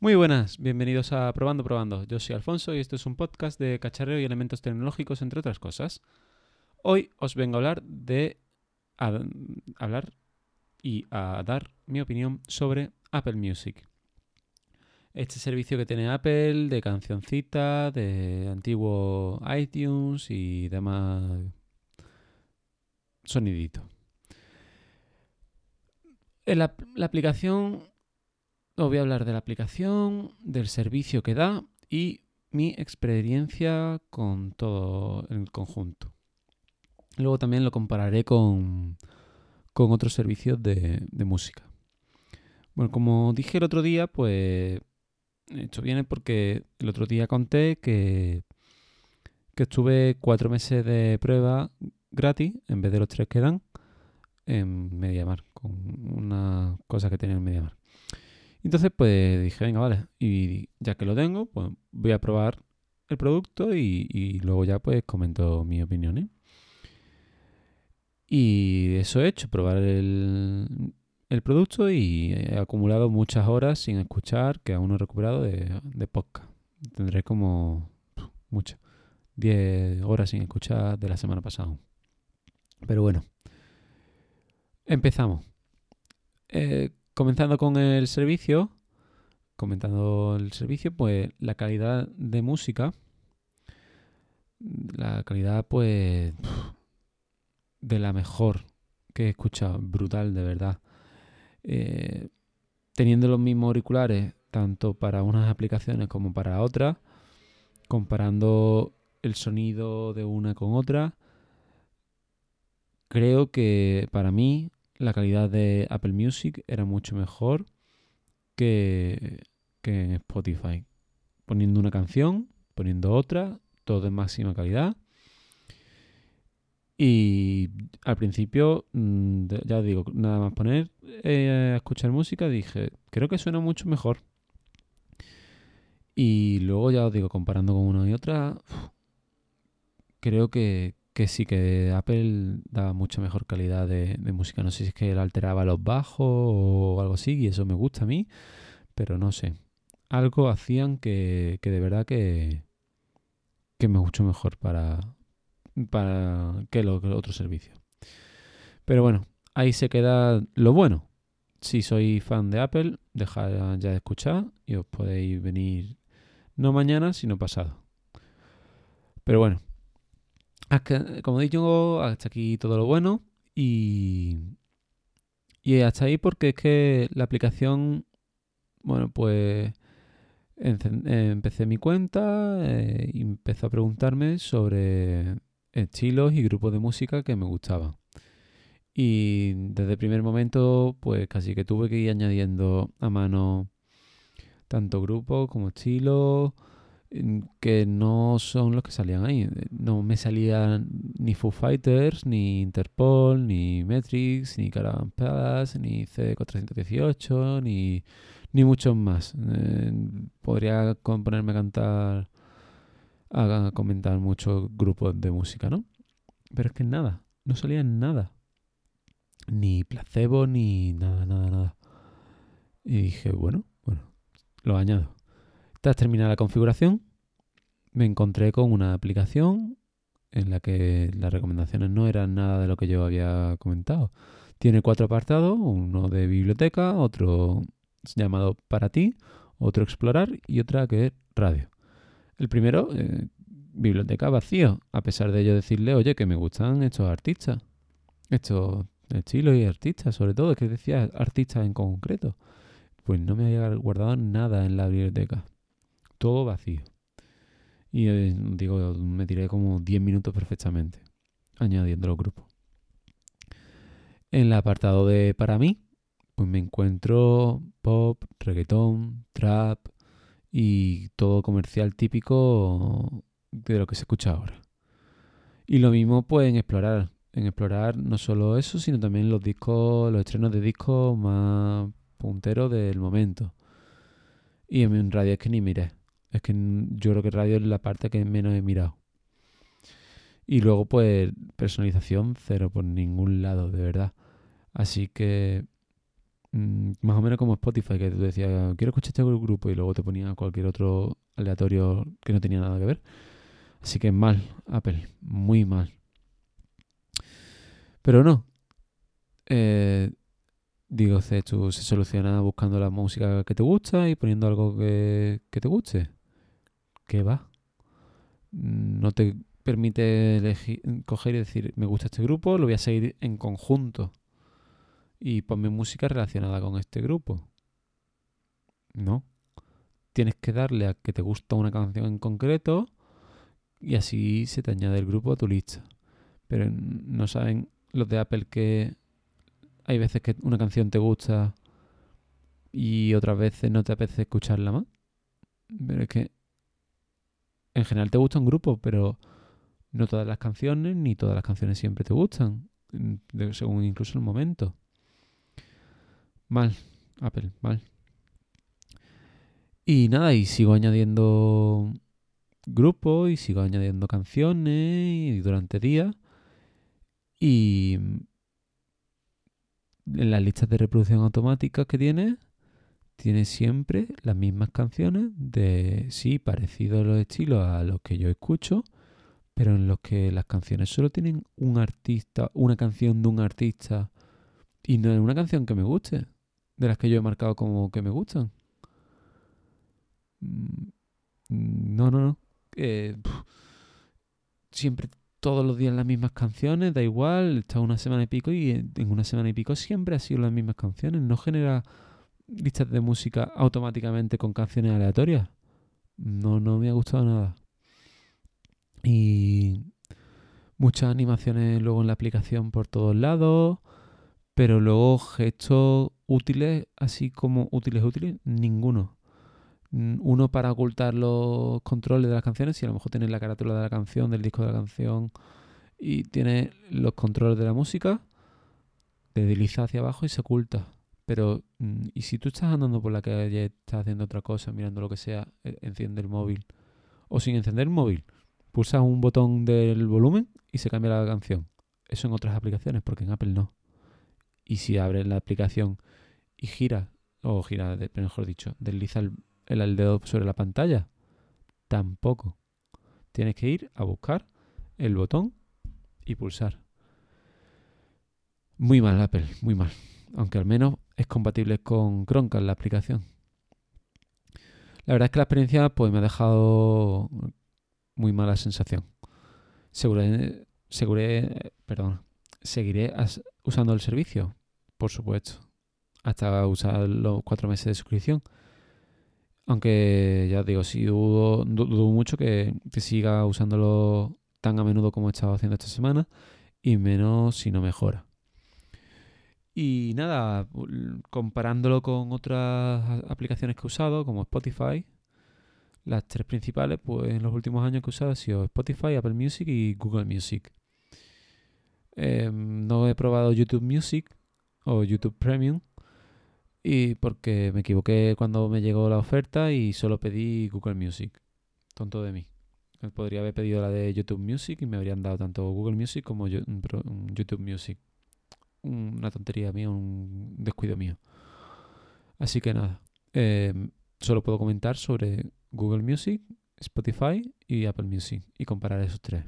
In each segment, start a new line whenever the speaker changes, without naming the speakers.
Muy buenas, bienvenidos a Probando Probando. Yo soy Alfonso y esto es un podcast de cacharreo y elementos tecnológicos, entre otras cosas. Hoy os vengo a hablar de a- hablar y a dar mi opinión sobre Apple Music. Este servicio que tiene Apple de cancioncita, de antiguo iTunes y demás sonidito. En la, la aplicación, os voy a hablar de la aplicación, del servicio que da y mi experiencia con todo el conjunto. Luego también lo compararé con, con otros servicios de, música. Bueno, como dije el otro día, pues esto viene porque el otro día conté que, que estuve cuatro meses de prueba gratis en vez de los tres que dan en MediaMar, con una cosa que tiene en MediaMar. Entonces, pues dije, venga, vale, y ya que lo tengo, pues voy a probar el producto y, luego ya pues comento mi opinión. ¿eh? Y eso he hecho, probar el, producto y he acumulado muchas horas sin escuchar que aún no he recuperado de, podcast. Tendré como muchas, 10 horas sin escuchar de la semana pasada. Pero bueno, empezamos. Eh, comenzando con el servicio, comentando el servicio, pues la calidad de música, la calidad pues de la mejor que he escuchado, brutal de verdad. Eh, teniendo los mismos auriculares tanto para unas aplicaciones como para otras, comparando el sonido de una con otra, creo que para mí la calidad de Apple Music era mucho mejor que, que en Spotify. Poniendo una canción, poniendo otra, todo en máxima calidad. Y al principio, mm, de- ya digo, nada más poner eh, a escuchar música, dije, creo que suena mucho mejor. Y luego ya os digo, comparando con una y otra, creo que, que sí que Apple daba mucha mejor calidad de, música. No sé si es que él alteraba los bajos o algo así, y eso me gusta a mí, pero no sé. Algo hacían que, que de verdad que, que me mucho mejor para, para que los otros servicios. Pero bueno, ahí se queda lo bueno. Si sois fan de Apple, dejad ya de escuchar y os podéis venir no mañana, sino pasado. Pero bueno, hasta- como he dicho, hasta aquí todo lo bueno y, y hasta ahí porque es que la aplicación, bueno, pues empecé mi cuenta eh, y empezó a preguntarme sobre estilos y grupos de música que me gustaban. Y desde el primer momento, pues casi que tuve que ir añadiendo a mano tanto grupos como estilos que no son los que salían ahí. No me salían ni Foo Fighters, ni Interpol, ni Metrix, ni Caravan Palace, ni C418, ni, ni muchos más. Eh, podría ponerme a cantar, a comentar muchos grupos de música, ¿no? Pero es que nada, no salía nada. Ni placebo, ni nada, nada, nada. Y dije, bueno, bueno, lo añado. Tras terminar la configuración, me encontré con una aplicación en la que las recomendaciones no eran nada de lo que yo había comentado. Tiene cuatro apartados, uno de biblioteca, otro llamado para ti, otro explorar y otra que es radio. El primero, eh, biblioteca vacío, a pesar de yo decirle, oye, que me gustan estos artistas, estos estilos y artistas, sobre todo, es que decía artistas en concreto. Pues no me había guardado nada en la biblioteca, todo vacío. Y eh, digo, me tiré como 10 minutos perfectamente, añadiendo los grupos. En el apartado de para mí, pues me encuentro pop, reggaetón, trap y todo comercial típico de lo que se escucha ahora. Y lo mismo pues en explorar. En explorar no solo eso, sino también los discos, los estrenos de discos más punteros del momento. Y en radio es que ni miré. Es que yo creo que radio es la parte que menos he mirado. Y luego, pues, personalización cero por ningún lado, de verdad. Así que Mm, más o menos como Spotify, que tú decías, quiero escuchar este grupo y luego te ponía cualquier otro aleatorio que no tenía nada que ver. Así que mal, Apple, muy mal. Pero no. Eh, digo, se, se soluciona buscando la música que te gusta y poniendo algo que, que te guste. ¿Qué va? No te permite elegir, coger y decir, me gusta este grupo, lo voy a seguir en conjunto y ponme música relacionada con este grupo. No. Tienes que darle a que te gusta una canción en concreto y así se te añade el grupo a tu lista. Pero no saben los de Apple que hay veces que una canción te gusta y otras veces no te apetece escucharla más. Pero es que en general te gusta un grupo, pero no todas las canciones ni todas las canciones siempre te gustan, según incluso el momento. Mal, Apple, mal. Y nada, y sigo añadiendo grupos y sigo añadiendo canciones y durante días. Y en las listas de reproducción automática que tiene, tiene siempre las mismas canciones de, sí, parecidos los estilos a los que yo escucho, pero en los que las canciones solo tienen un artista, una canción de un artista y no es una canción que me guste de las que yo he marcado como que me gustan. Mm, no, no, no. siempre, todos los días las mismas canciones, da igual, está una semana y pico y en una semana y pico siempre ha sido las mismas canciones. No genera listas de música automáticamente con canciones aleatorias. No, no me ha gustado nada. Y muchas animaciones luego en la aplicación por todos lados, pero luego gestos útiles, así como útiles, útiles, ninguno. Mm, uno para ocultar los controles de las canciones, si a lo mejor tienes la carátula de la canción, del disco de la canción, y tiene los controles de la música, te desliza hacia abajo y se oculta. Pero, mm, y si tú estás andando por la calle, estás haciendo otra cosa, mirando lo que sea, e, enciende el móvil. O sin encender el móvil, pulsas un botón del volumen y se cambia la canción. Eso en otras aplicaciones, porque en Apple no. Y si abres la aplicación y gira, o gira, mejor dicho, desliza el, el, dedo sobre la pantalla. Tampoco. Tienes que ir a buscar el botón y pulsar. Muy mal Apple, muy mal. Aunque al menos es compatible con Chromecast la aplicación. La verdad es que la experiencia pues me ha dejado muy mala sensación. Seguré, seguré perdón, seguiré usando el servicio, por supuesto hasta usar los cuatro meses de suscripción. Aunque ya digo, sí dudo, mucho que, siga usándolo tan a menudo como he estado haciendo esta semana y menos si no mejora. Y nada, comparándolo con otras aplicaciones que he usado, como Spotify, las tres principales, pues en los últimos años que he usado han sido Spotify, Apple Music y Google Music. Em, no he probado YouTube Music o YouTube Premium, y porque me equivoqué cuando me llegó la oferta y solo pedí Google Music. Tonto de mí. Podría haber pedido la de YouTube Music y me habrían dado tanto Google Music como YouTube Music. Una tontería mía, un descuido mío. Así que nada. Em, solo puedo comentar sobre Google Music, Spotify y Apple Music y comparar esos tres.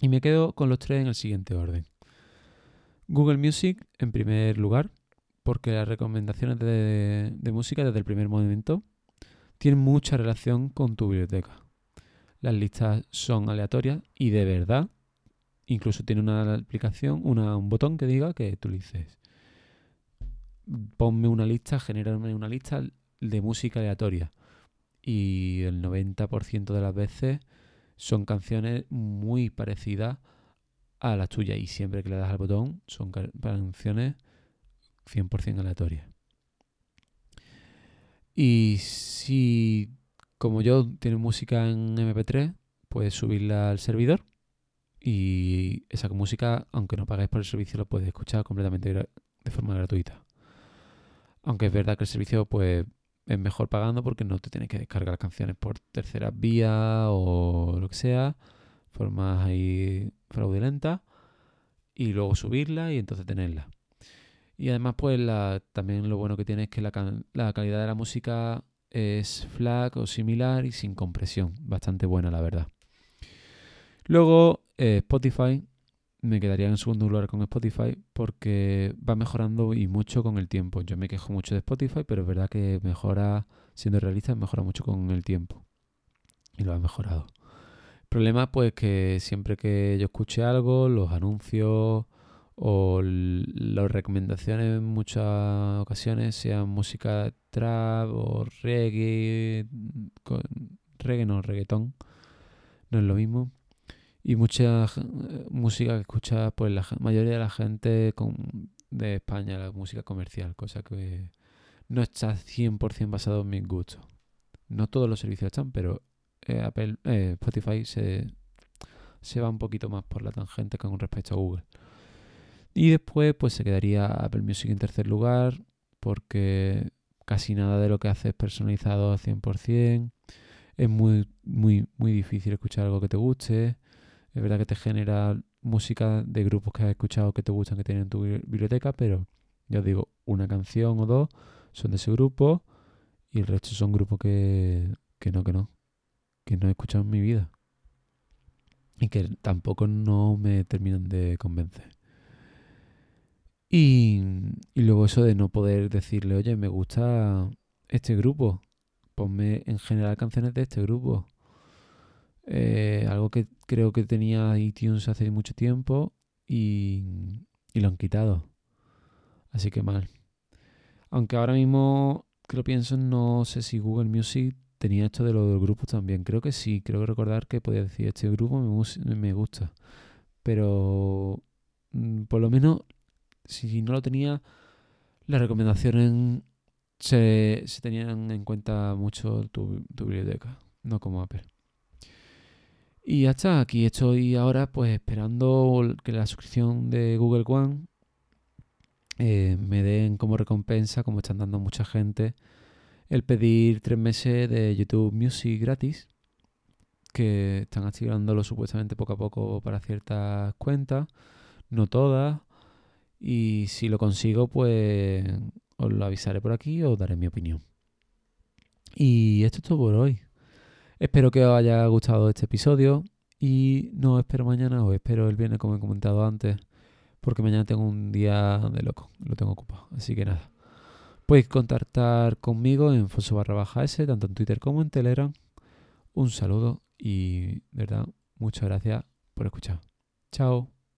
Y me quedo con los tres en el siguiente orden. Google Music en primer lugar porque las recomendaciones de, música desde el primer movimiento tienen mucha relación con tu biblioteca. Las listas son aleatorias y de verdad, incluso tiene una aplicación, un botón que diga que tú le dices, ponme una lista, genérame una lista de música aleatoria. Y el 90% de las veces son canciones muy parecidas a las tuyas. Y siempre que le das al botón, son canciones 100% aleatoria. Y si, como yo, tienes música en MP3, puedes subirla al servidor y esa música, aunque no pagues por el servicio, lo puedes escuchar completamente de forma gratuita. Aunque es verdad que el servicio pues es mejor pagando porque no te tienes que descargar canciones por terceras vías o lo que sea, formas ahí fraudulentas, y luego subirla y entonces tenerla. Y además, pues la, también lo bueno que tiene es que la, la calidad de la música es FLAC o similar y sin compresión. Bastante buena, la verdad. Luego, eh, Spotify. Me quedaría en segundo lugar con Spotify porque va mejorando y mucho con el tiempo. Yo me quejo mucho de Spotify, pero es verdad que mejora, siendo realista, mejora mucho con el tiempo. Y lo ha mejorado. El problema, pues, que siempre que yo escuche algo, los anuncios o las recomendaciones en muchas ocasiones sean música trap o reggae, reggae no, reggaetón, no es lo mismo. Y mucha música que escucha pues la mayoría de la gente de España, la música comercial, cosa que no está 100% basado en mis gustos. No todos los servicios están, pero eh, Apple, eh, Spotify se, se va un poquito más por la tangente con respecto a Google. Y después pues se quedaría Apple Music en tercer lugar porque casi nada de lo que hace es personalizado al 100%. Es muy, muy, muy difícil escuchar algo que te guste. Es verdad que te genera música de grupos que has escuchado que te gustan, que tienen en tu biblioteca, pero ya os digo, una canción o dos son de ese grupo y el resto son grupos que, que no, que no, que no he escuchado en mi vida y que tampoco no me terminan de convencer. Y, luego eso de no poder decirle, oye, me gusta este grupo, ponme en general canciones de este grupo. Eh, algo que creo que tenía iTunes hace mucho tiempo y, y lo han quitado. Así que mal. Aunque ahora mismo que pienso, no sé si Google Music tenía esto de los grupos también. Creo que sí, creo recordar que podía decir este grupo me, gusta. Pero mm, por lo menos si no lo tenía, las recomendaciones se, se tenían en cuenta mucho tu, biblioteca, no como Apple. Y ya está, aquí estoy ahora pues esperando que la suscripción de Google One eh, me den como recompensa, como están dando mucha gente, el pedir tres meses de YouTube Music gratis, que están activándolo supuestamente poco a poco para ciertas cuentas, no todas, y si lo consigo, pues os lo avisaré por aquí o daré mi opinión. Y esto es todo por hoy. Espero que os haya gustado este episodio y no espero mañana o espero el viernes como he comentado antes porque mañana tengo un día de loco, lo tengo ocupado. Así que nada, podéis contactar conmigo en Foso barra baja S, tanto en Twitter como en Telegram. Un saludo y, de verdad, muchas gracias por escuchar. Chao.